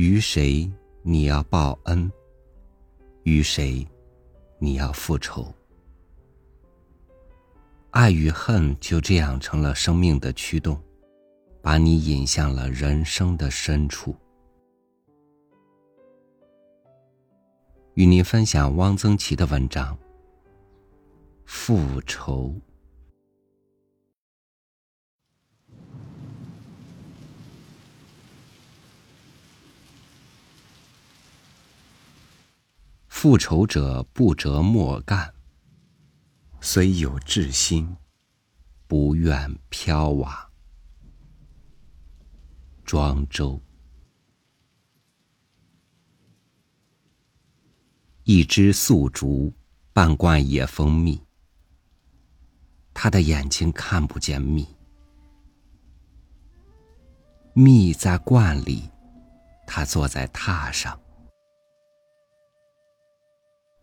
于谁你要报恩？于谁你要复仇？爱与恨就这样成了生命的驱动，把你引向了人生的深处。与您分享汪曾祺的文章《复仇》。复仇者不折莫干，虽有志心，不愿飘瓦。庄周。一只素竹，半罐野蜂蜜。他的眼睛看不见蜜，蜜在罐里，他坐在榻上。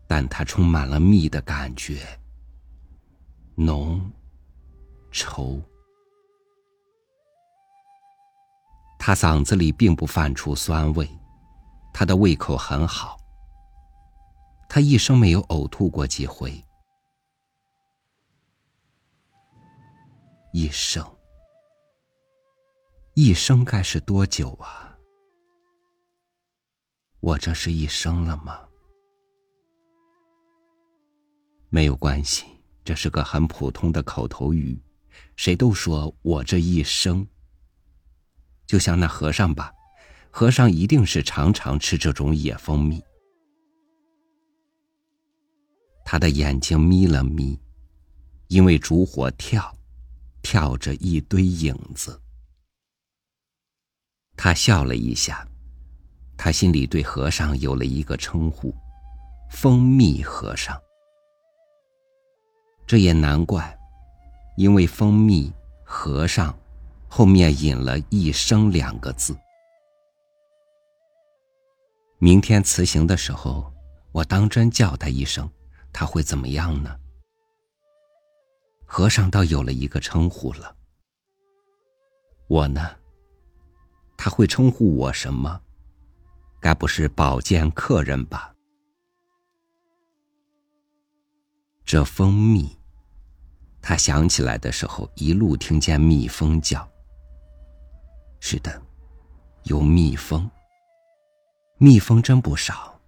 但它充满了蜜的感觉，浓稠。他嗓子里并不泛出酸味，他的胃口很好。他一生没有呕吐过几回，一生，一生该是多久啊？我这是一生了吗？没有关系，这是个很普通的口头语，谁都说我这一生。就像那和尚吧，和尚一定是常常吃这种野蜂蜜。他的眼睛眯了眯，因为烛火跳，跳着一堆影子。他笑了一下，他心里对和尚有了一个称呼：蜂蜜和尚。这也难怪，因为蜂蜜和尚后面引了一生两个字。明天辞行的时候，我当真叫他一声，他会怎么样呢？和尚倒有了一个称呼了。我呢？他会称呼我什么？该不是保荐客人吧？这蜂蜜。他想起来的时候，一路听见蜜蜂叫。是的，有蜜蜂。蜜蜂真不少。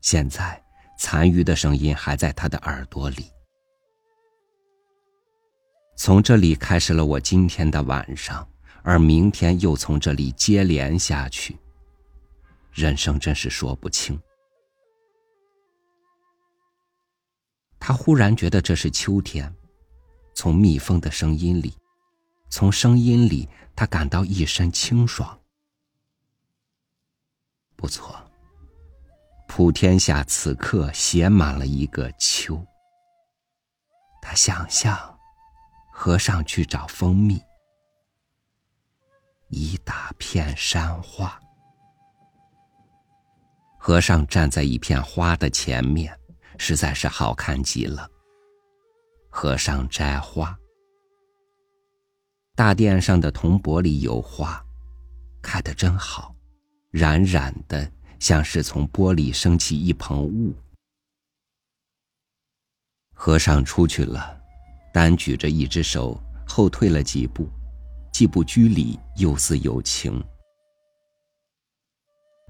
现在残余的声音还在他的耳朵里。从这里开始了我今天的晚上，而明天又从这里接连下去。人生真是说不清。他忽然觉得这是秋天。从蜜蜂的声音里，从声音里，他感到一身清爽。不错，普天下此刻写满了一个秋。他想象，和尚去找蜂蜜，一大片山花，和尚站在一片花的前面，实在是好看极了。和尚摘花，大殿上的铜钵里有花，开得真好，冉冉的，像是从玻璃升起一蓬雾。和尚出去了，单举着一只手，后退了几步，既不拘礼，又似有情。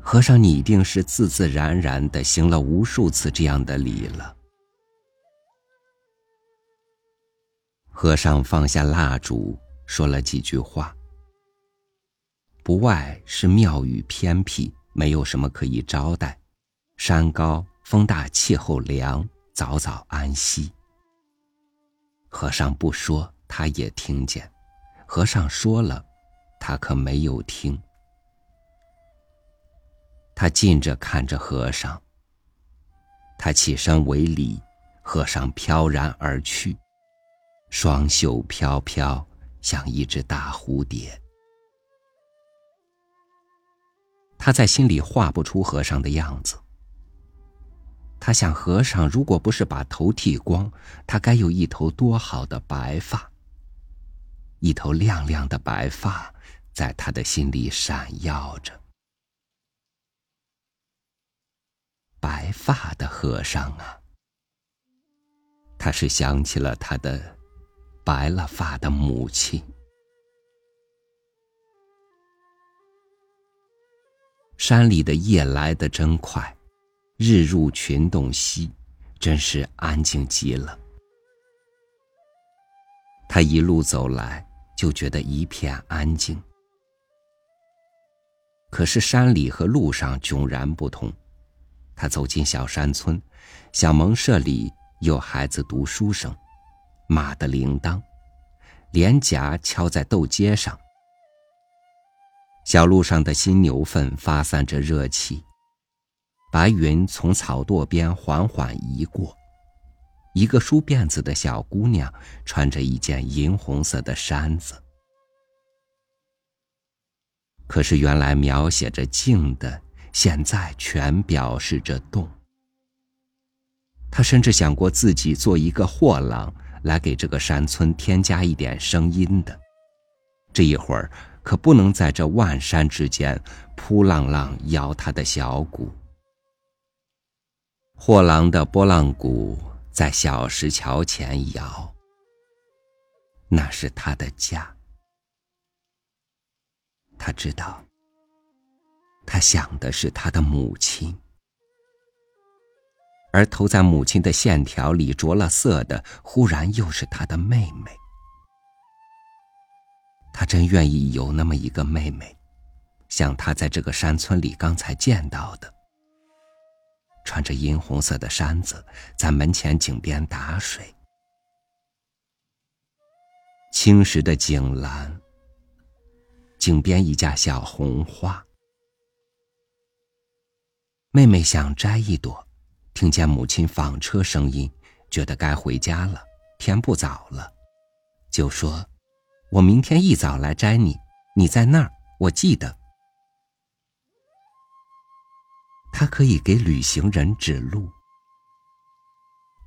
和尚拟定是自自然然的行了无数次这样的礼了。和尚放下蜡烛，说了几句话。不外是庙宇偏僻，没有什么可以招待，山高风大，气候凉，早早安息。和尚不说，他也听见；和尚说了，他可没有听。他近着看着和尚，他起身为礼，和尚飘然而去。双袖飘飘，像一只大蝴蝶。他在心里画不出和尚的样子。他想，和尚如果不是把头剃光，他该有一头多好的白发。一头亮亮的白发，在他的心里闪耀着。白发的和尚啊。他是想起了他的白了发的母亲。山里的夜来得真快，日入群洞悉，真是安静极了。他一路走来，就觉得一片安静。可是山里和路上迥然不同。他走进小山村，小蒙舍里有孩子读书声，马的铃铛，连夹敲在豆秸上。小路上的新牛粪发散着热气，白云从草垛边缓缓移过。一个梳辫子的小姑娘穿着一件银红色的衫子，可是原来描写着静的，现在全表示着动。他甚至想过自己做一个货郎，来给这个山村添加一点声音的。这一会儿。可不能在这万山之间扑浪浪摇他的小鼓。货郎的拨浪鼓在小石桥前摇，那是他的家。他知道，他想的是他的母亲，而投在母亲的线条里着了色的，忽然又是他的妹妹。他真愿意有那么一个妹妹，像他在这个山村里刚才见到的，穿着银红色的衫子，在门前井边打水，青石的井栏，井边一架小红花。妹妹想摘一朵，听见母亲纺车声音，觉得该回家了，天不早了，就说。我明天一早来摘你，你在那儿，我记得。他可以给旅行人指路。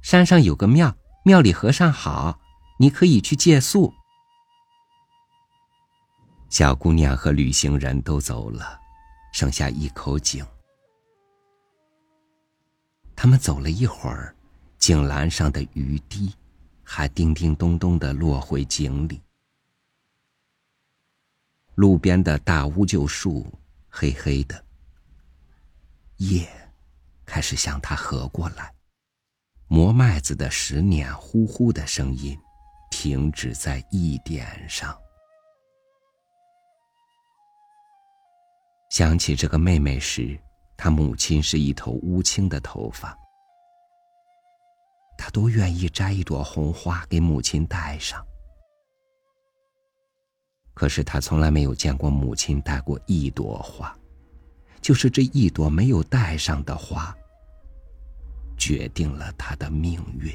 山上有个庙，庙里和尚好，你可以去借宿。小姑娘和旅行人都走了，剩下一口井。他们走了一会儿，井栏上的雨滴还叮叮咚咚的落回井里。路边的大乌桕树，黑黑的。夜开始向他合过来，磨麦子的石碾呼呼的声音，停止在一点上。想起这个妹妹时，他母亲是一头乌青的头发，他多愿意摘一朵红花给母亲戴上。可是他从来没有见过母亲戴过一朵花，就是这一朵没有戴上的花，决定了他的命运。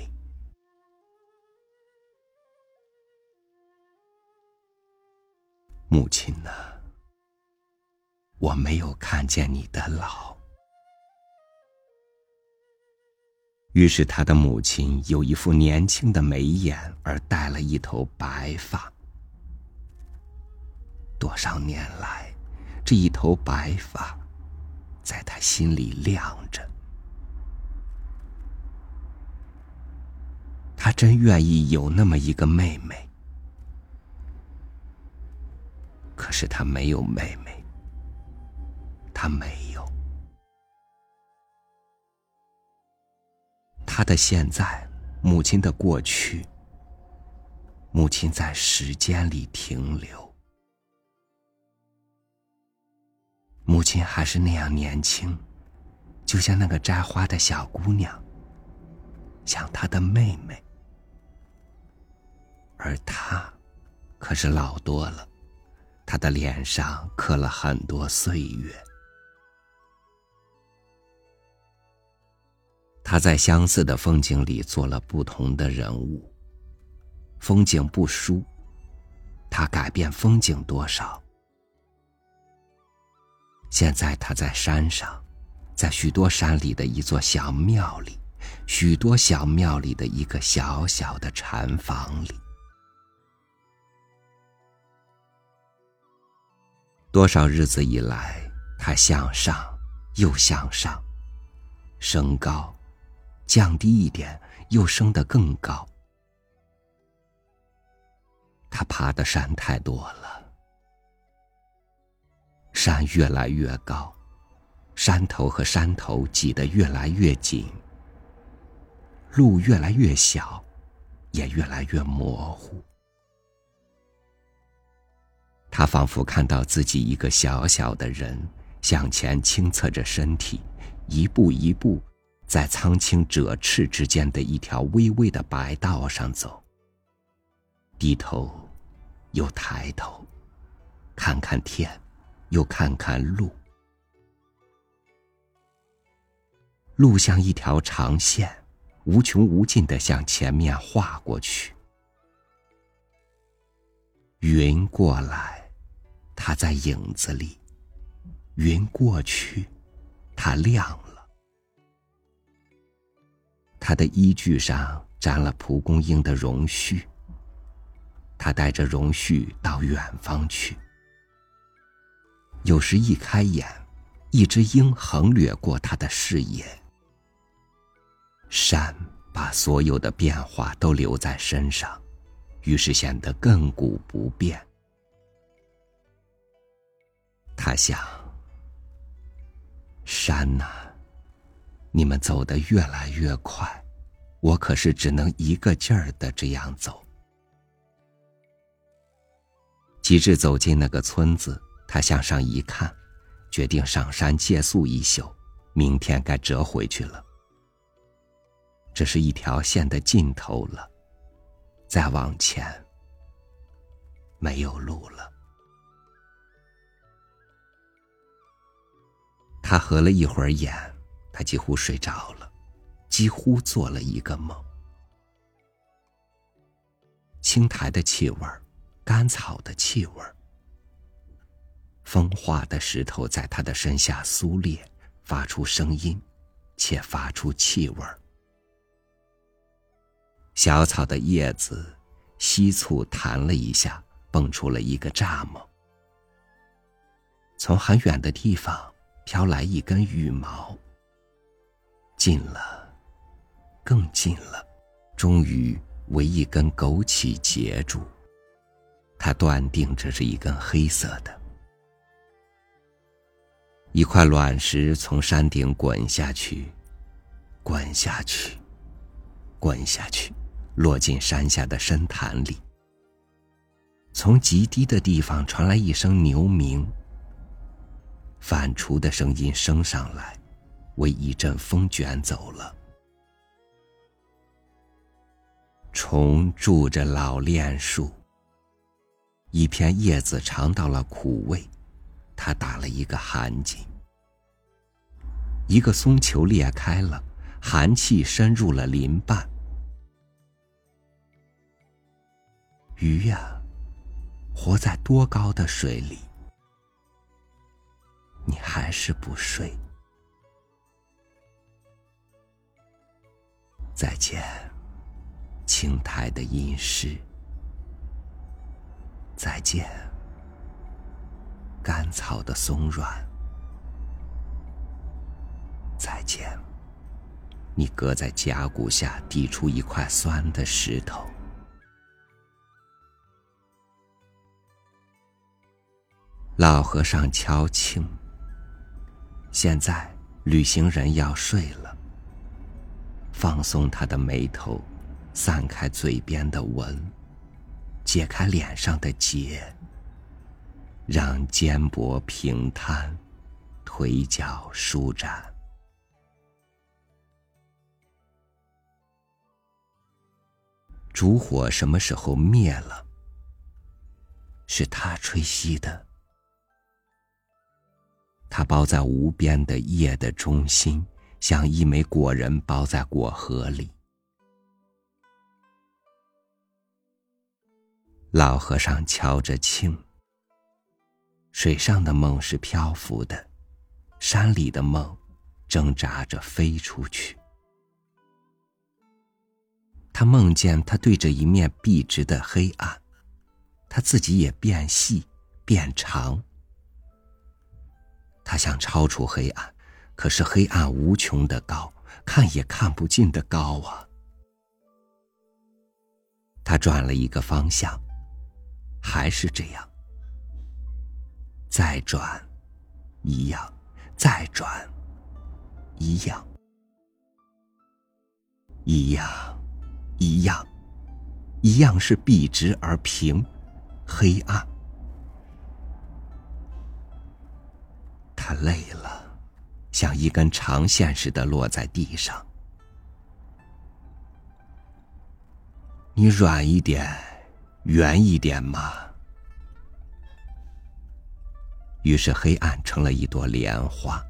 母亲呢？我没有看见你的老。于是他的母亲有一副年轻的眉眼，而戴了一头白发。多少年来，这一头白发，在他心里亮着。他真愿意有那么一个妹妹，可是他没有妹妹，他没他的现在，母亲的过去，母亲在时间里停留。母亲还是那样年轻，就像那个摘花的小姑娘，像她的妹妹。而她，可是老多了，她的脸上刻了很多岁月。他在相似的风景里做了不同的人物。风景不输，他改变风景多少？现在他在山上，在许多山里的一座小庙里，许多小庙里的一个小小的禅房里。多少日子以来，他向上，又向上，升高，降低一点，又升得更高。他爬的山太多了，山越来越高，山头和山头挤得越来越紧，路越来越小，也越来越模糊。他仿佛看到自己一个小小的人向前倾侧着身体，一步一步在苍青褶翅之间的一条微微的白道上走。低头。又抬头，看看天，又看看路。路像一条长线，无穷无尽的向前面划过去。云过来，它在影子里；云过去，它亮。他的衣具上沾了蒲公英的绒絮。他带着绒絮到远方去。有时一开眼，一只鹰横掠过他的视野。山把所有的变化都留在身上，于是显得亘古不变。他想：山呐，你们走得越来越快，我可是只能一个劲儿的这样走。及至走进那个村子，他向上一看，决定上山借宿一宿，明天该折回去了。这是一条线的尽头了，再往前没有路了。他合了一会儿眼，他几乎睡着了，几乎做了一个梦。青苔的气味儿。干草的气味儿，风化的石头在他的身下酥裂，发出声音，且发出气味儿。小草的叶子吸促弹了一下，蹦出了一个蚱蜢。从很远的地方飘来一根羽毛，近了，更近了，终于为一根枸杞截住。他断定这是一根黑色的，一块卵石从山顶滚下去，滚下去，滚下去，落进山下的深潭里。从极低的地方传来一声牛鸣，反刍的声音升上来，为一阵风卷走了。虫住着老楝树。一片叶子尝到了苦味，它打了一个寒噤。一个松球裂开了，寒气深入了林瓣。鱼呀，活在多高的水里？你还是不睡。再见，青苔的阴湿。再见，干草的松软。再见，你搁在甲骨下抵出一块酸的石头。老和尚敲磬。现在旅行人要睡了。放松他的眉头，散开嘴边的纹。解开脸上的结，让肩膊平摊，腿脚舒展。烛火什么时候灭了？是他吹熄的。它包在无边的夜的中心，像一枚果仁包在果核里。老和尚敲着磬。水上的梦是漂浮的，山里的梦挣扎着飞出去。他梦见他对着一面笔直的黑暗，他自己也变细变长。他想超出黑暗，可是黑暗无穷的高，看也看不尽的高啊！他转了一个方向，还是这样。再转，一样；再转，一样；一样，一样，一样是笔直而平，黑暗。他累了，像一根长线似的落在地上。你软一点，圆一点嘛。于是黑暗成了一朵莲花，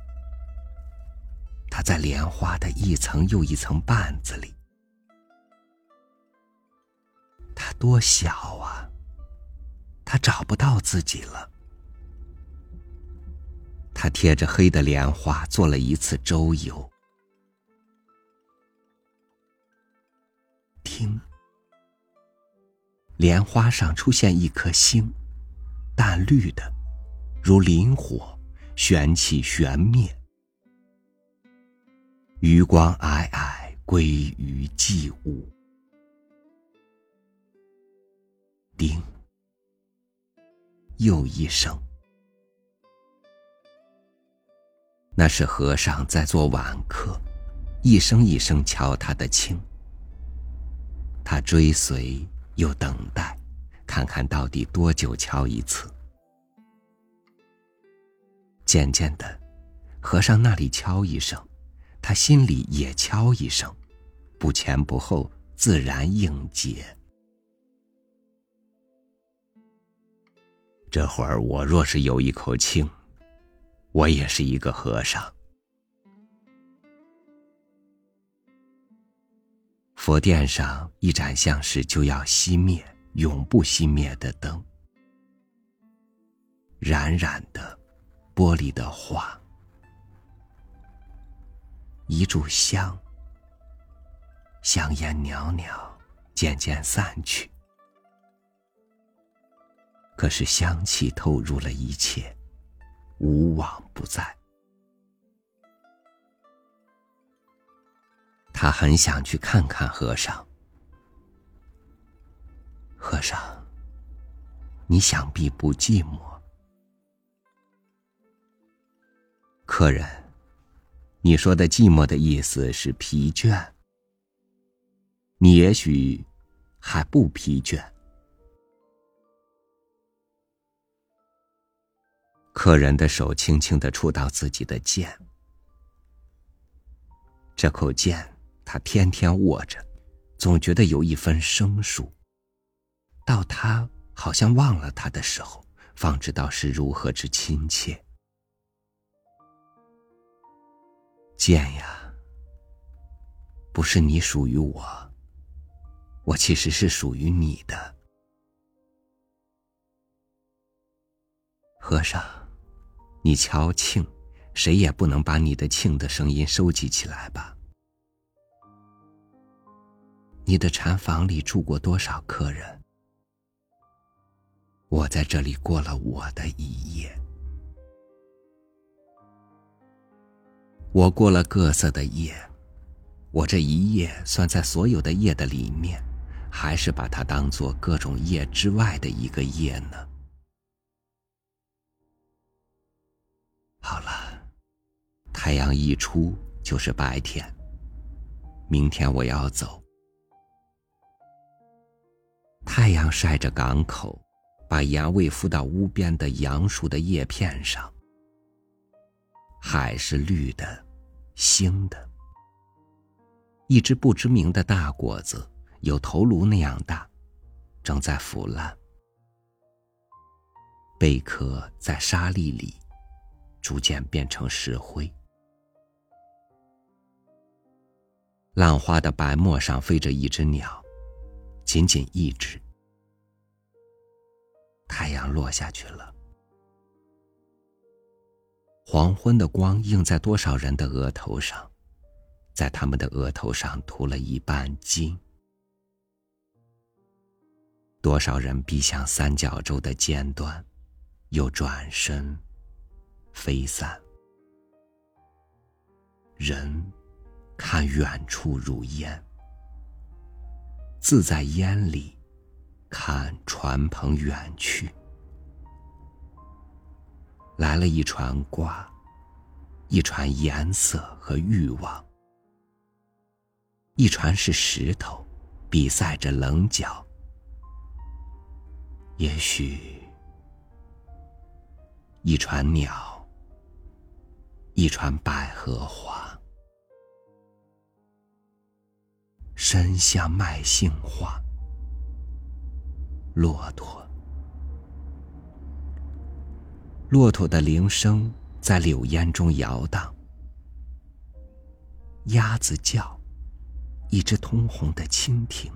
它在莲花的一层又一层瓣子里，它多小啊！它找不到自己了。他贴着黑的莲花做了一次周游，听，莲花上出现一颗星，淡绿的，如磷火，旋起旋灭，余光霭霭归于寂物。叮，又一声。那是和尚在做晚课，一声一声敲他的磬。他追随又等待，看看到底多久敲一次。渐渐的，和尚那里敲一声，他心里也敲一声，不前不后，自然应节。这会儿我若是有一口磬。我也是一个和尚。佛殿上一盏像是就要熄灭、永不熄灭的灯，冉冉的，玻璃的画，一炷香，香烟袅袅，渐渐散去。可是香气透入了一切。无往不在。他很想去看看和尚。和尚，你想必不寂寞。客人，你说的寂寞的意思是疲倦。你也许还不疲倦。客人的手轻轻的触到自己的剑，这口剑他天天握着，总觉得有一分生疏。到他好像忘了他的时候，方知道是如何之亲切。剑呀，不是你属于我，我其实是属于你的，和尚。你敲磬，谁也不能把你的磬的声音收集起来吧？你的禅房里住过多少客人？我在这里过了我的一夜，我过了各色的夜，我这一夜算在所有的夜的里面，还是把它当做各种夜之外的一个夜呢？好了，太阳一出就是白天。明天我要走。太阳晒着港口，把盐味敷到屋边的杨树的叶片上。海是绿的，腥的。一只不知名的大果子，有头颅那样大，正在腐烂。贝壳在沙粒里。逐渐变成石灰。浪花的白沫上飞着一只鸟，仅仅一只。太阳落下去了，黄昏的光映在多少人的额头上，在他们的额头上涂了一半金。多少人逼向三角洲的尖端，又转身。飞散，人看远处如烟，自在烟里看船篷远去。来了一船瓜，一船颜色和欲望，一船是石头，比赛着棱角。也许，一船鸟，一船百合花，身像麦杏花，骆驼，骆驼的铃声在柳烟中摇荡，鸭子叫，一只通红的蜻蜓。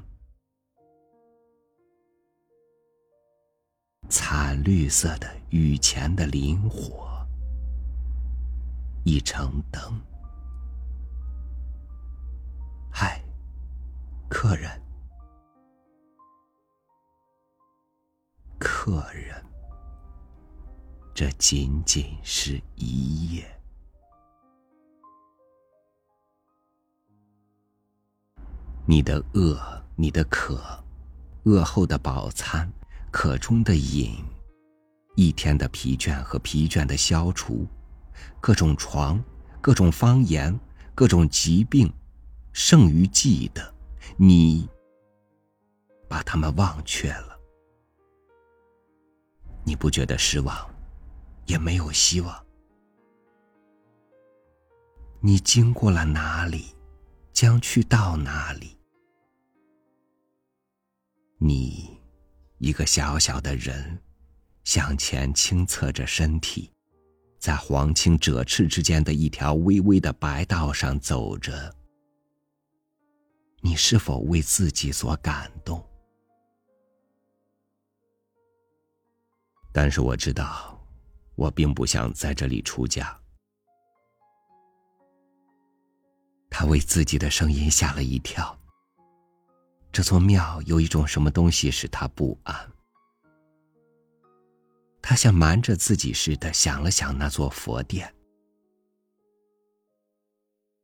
惨绿色的雨前的林火，一城灯。嗨，客人，客人，这仅仅是一夜。你的饿，你的渴，饿后的饱餐。渴中的饮，一天的疲倦和疲倦的消除，各种床，各种方言，各种疾病，剩余记得，你把他们忘却了。你不觉得失望，也没有希望。你经过了哪里，将去到哪里？你。一个小小的人，向前倾侧着身体，在黄青赭翅之间的一条微微的白道上走着。你是否为自己所感动？但是我知道，我并不想在这里出家。他为自己的声音吓了一跳。这座庙有一种什么东西使他不安。他像瞒着自己似的想了想那座佛殿。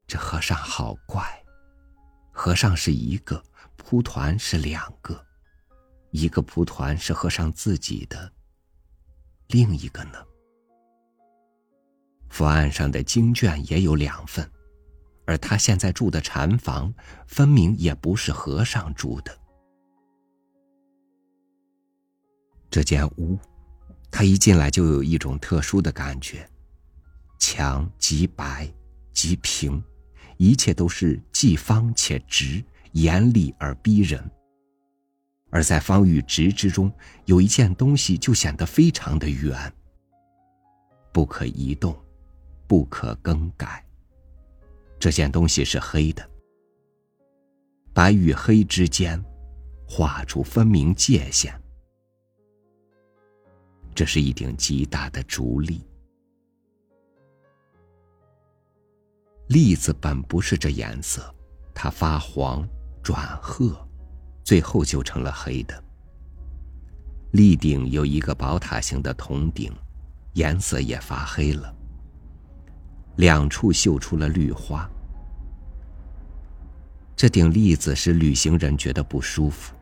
这和尚好怪，和尚是一个，蒲团是两个，一个蒲团是和尚自己的，另一个呢？佛案上的经卷也有两份。而他现在住的禅房，分明也不是和尚住的。这间屋，他一进来就有一种特殊的感觉：墙极白，极平，一切都是既方且直，严厉而逼人。而在方与直之中，有一件东西就显得非常的圆，不可移动，不可更改。这件东西是黑的，白与黑之间画出分明界限。这是一顶极大的竹笠，栗子本不是这颜色，它发黄转褐，最后就成了黑的。立顶有一个宝塔形的铜顶，颜色也发黑了。两处绣出了绿花。这顶栗子使旅行人觉得不舒服。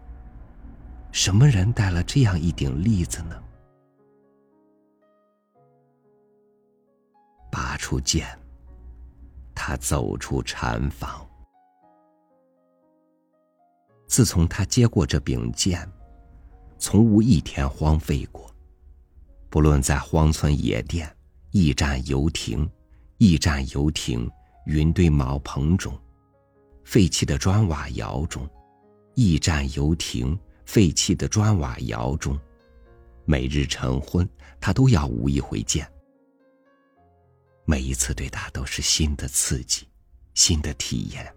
什么人戴了这样一顶栗子呢？拔出剑，他走出禅房。自从他接过这柄剑，从无一天荒废过。不论在荒村野店、驿站游亭。驿站游艇、云堆茅棚中，废弃的砖瓦窑中，驿站游艇废弃的砖瓦窑中，每日晨昏，他都要舞一回剑。每一次对他都是新的刺激，新的体验。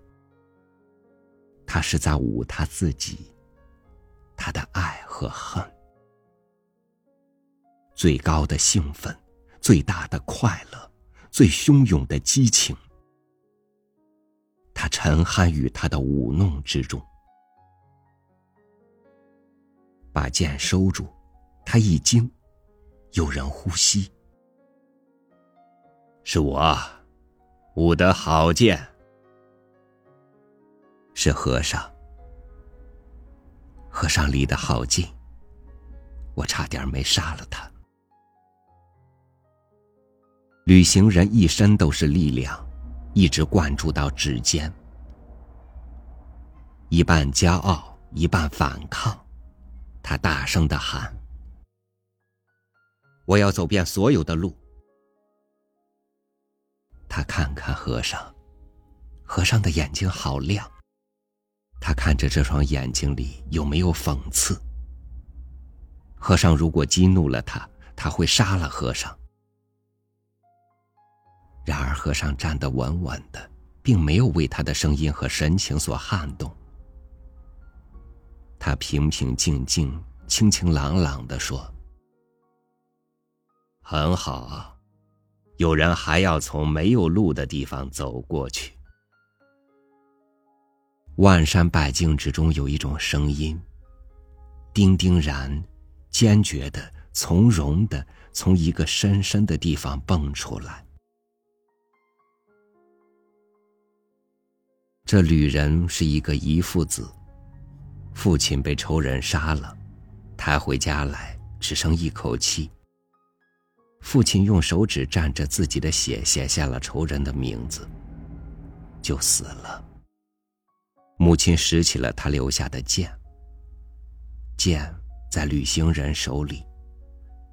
他是在舞他自己，他的爱和恨，最高的兴奋，最大的快乐。最汹涌的激情，他沉酣于他的舞弄之中。把剑收住，他一惊，有人呼吸。是我，舞得好剑。是和尚。和尚离得好近，我差点没杀了他。旅行人一身都是力量，一直灌注到指尖，一半骄傲，一半反抗。他大声的喊：“我要走遍所有的路。”他看看和尚，和尚的眼睛好亮。他看着这双眼睛里有没有讽刺。和尚如果激怒了他，他会杀了和尚。然而和尚站得稳稳的，并没有为他的声音和神情所撼动。他平平静静、清清朗朗的说：“很好啊，有人还要从没有路的地方走过去。”万山百境之中有一种声音，丁丁然、坚决的、从容的从一个深深的地方蹦出来。这旅人是一个遗父子。父亲被仇人杀了，抬回家来只剩一口气。父亲用手指蘸着自己的血写下了仇人的名字，就死了。母亲拾起了他留下的剑，剑在旅行人手里，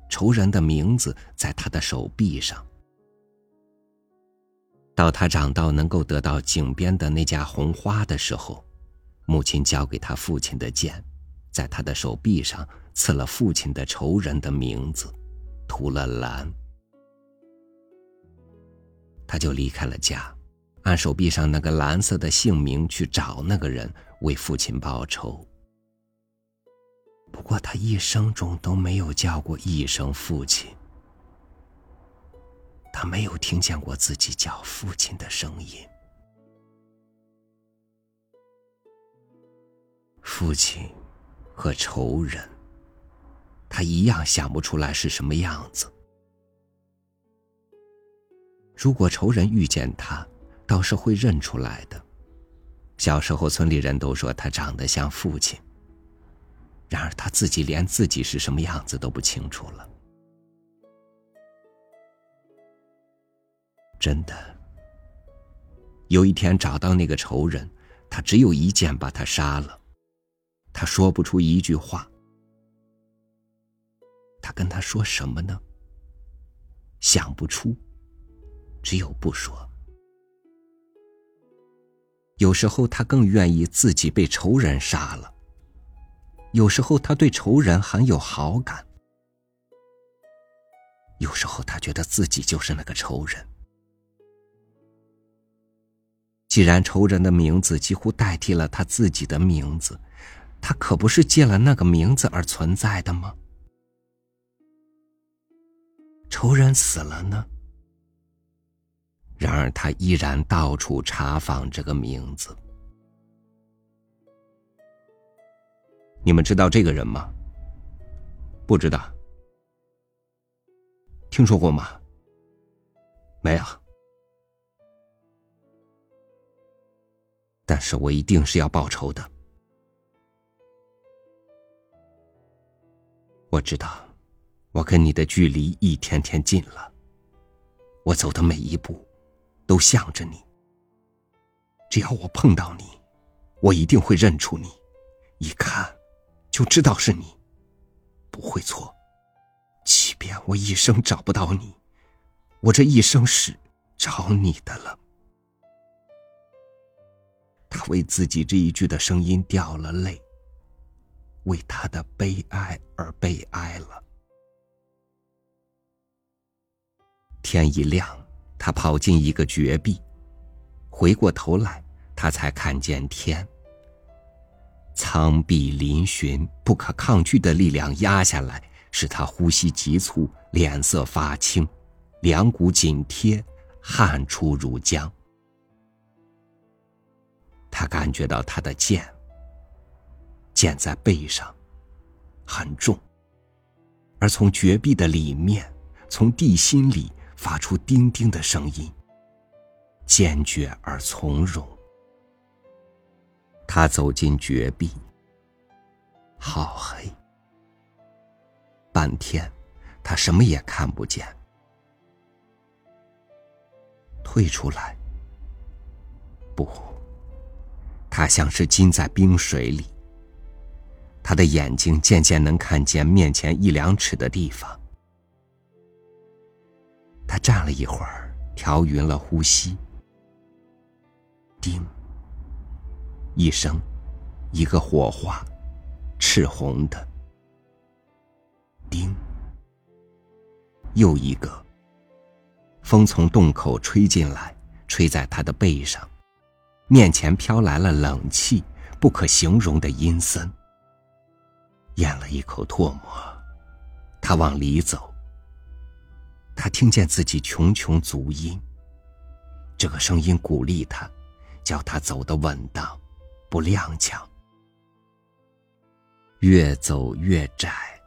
仇人的名字在他的手臂上。到他长到能够得到井边的那架红花的时候。母亲交给他父亲的剑，在他的手臂上刺了父亲的仇人的名字，涂了蓝。他就离开了家，按手臂上那个蓝色的姓名去找那个人，为父亲报仇。不过他一生中都没有叫过一声父亲，他没有听见过自己叫父亲的声音。父亲和仇人，他一样想不出来是什么样子。如果仇人遇见他，倒是会认出来的。小时候，村里人都说他长得像父亲。然而他自己连自己是什么样子都不清楚了。真的，有一天找到那个仇人，他只有一剑把他杀了。他说不出一句话。他跟他说什么呢？想不出，只有不说。有时候他更愿意自己被仇人杀了。有时候他对仇人很有好感。有时候他觉得自己就是那个仇人。既然仇人的名字几乎代替了他自己的名字。他可不是借了那个名字而存在的吗？仇人死了呢。然而他依然到处查访这个名字。你们知道这个人吗？不知道。听说过吗？没有。但是我一定是要报仇的。我知道，我跟你的距离一天天近了。我走的每一步，都向着你。只要我碰到你，我一定会认出你，一看就知道是你，不会错。即便我一生找不到你，我这一生是找你的了。他为自己这一句的声音掉了泪。为他的悲哀而悲哀了。天一亮，他跑进一个绝壁，回过头来，他才看见天。苍壁嶙峋，不可抗拒的力量压下来，使他呼吸急促，脸色发青，两股紧贴，汗出如浆。他感觉到他的剑。剑在背上，很重。而从绝壁的里面，从地心里发出叮叮的声音，坚决而从容。他走进绝壁，好黑，半天，他什么也看不见。退出来，不，他像是浸在冰水里。他的眼睛渐渐能看见面前一两尺的地方。他站了一会儿，调匀了呼吸。叮，一声，一个火花，赤红的。叮，又一个。风从洞口吹进来，吹在他的背上，面前飘来了冷气，不可形容的阴森。咽了一口唾沫，他往里走。他听见自己茕茕足音，这个声音鼓励他，叫他走得稳当，不踉跄。越走越窄，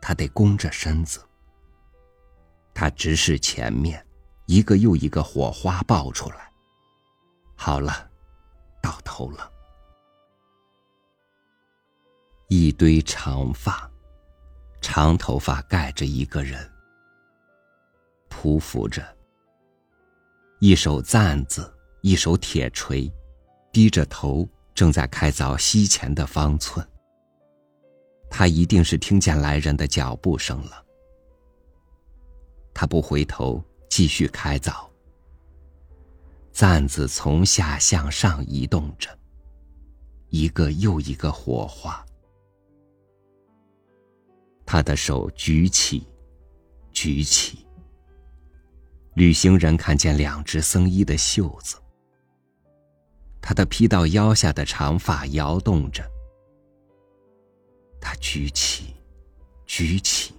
他得弓着身子。他直视前面，一个又一个火花爆出来。好了，到头了。一堆长发，长头发盖着一个人，匍匐着，一手簪子，一手铁锤，低着头，正在开凿西前的方寸。他一定是听见来人的脚步声了。他不回头，继续开凿。簪子从下向上移动着，一个又一个火花。他的手举起，举起。旅行人看见两只僧衣的袖子。他的披到腰下的长发摇动着。他举起，举起。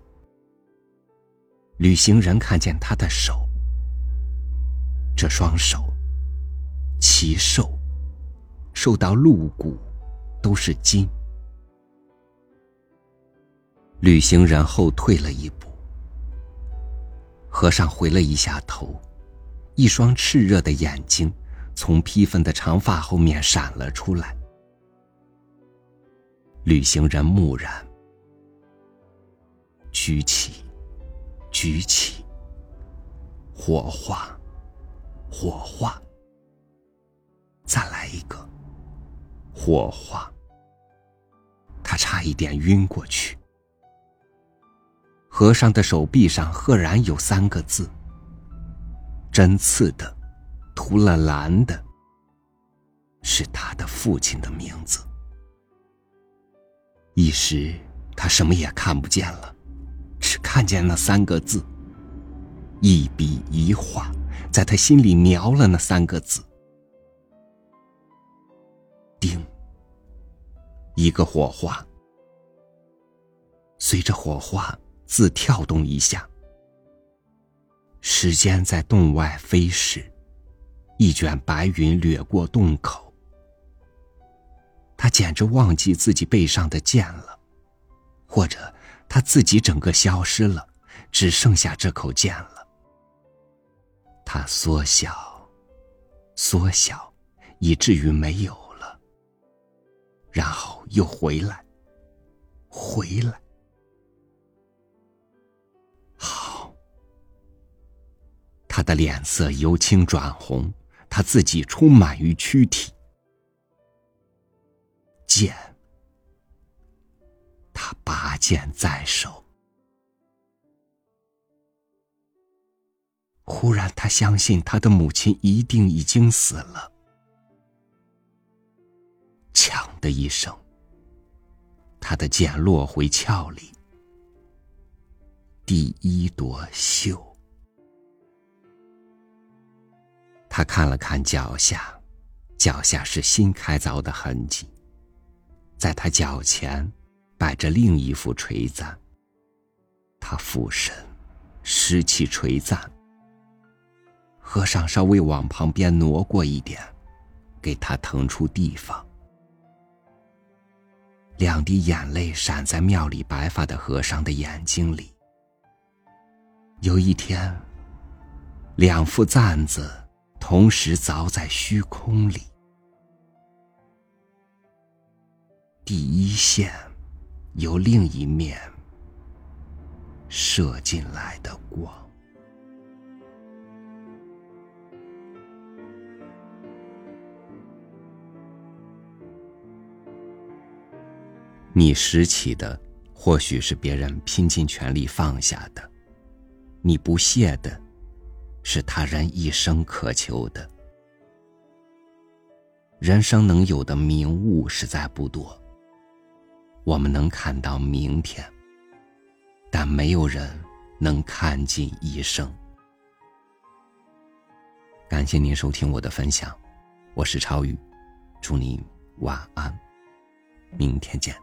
旅行人看见他的手，这双手，奇瘦，瘦到露骨，都是筋。旅行人后退了一步，和尚回了一下头，一双炽热的眼睛从披风的长发后面闪了出来。旅行人木然，举起，举起，火化，火化，再来一个，火化。他差一点晕过去。和尚的手臂上赫然有三个字：“针刺的，涂了蓝的。”是他的父亲的名字。一时，他什么也看不见了，只看见那三个字。一笔一画，在他心里描了那三个字。叮，一个火花，随着火花。自跳动一下，时间在洞外飞逝，一卷白云掠过洞口。他简直忘记自己背上的剑了，或者他自己整个消失了，只剩下这口剑了。他缩小，缩小，以至于没有了，然后又回来，回来。他的脸色由青转红，他自己充满于躯体。剑，他拔剑在手。忽然，他相信他的母亲一定已经死了。锵的一声，他的剑落回鞘里。第一朵绣。他看了看脚下，脚下是新开凿的痕迹。在他脚前，摆着另一副锤簪。他俯身，拾起锤簪。和尚稍微往旁边挪过一点，给他腾出地方。两滴眼泪闪在庙里白发的和尚的眼睛里。有一天，两副簪子。同时凿在虚空里。第一线，由另一面射进来的光。你拾起的，或许是别人拼尽全力放下的；你不屑的，是他人一生渴求的。人生能有的明悟实在不多。我们能看到明天，但没有人能看尽一生。感谢您收听我的分享，我是超宇，祝您晚安，明天见。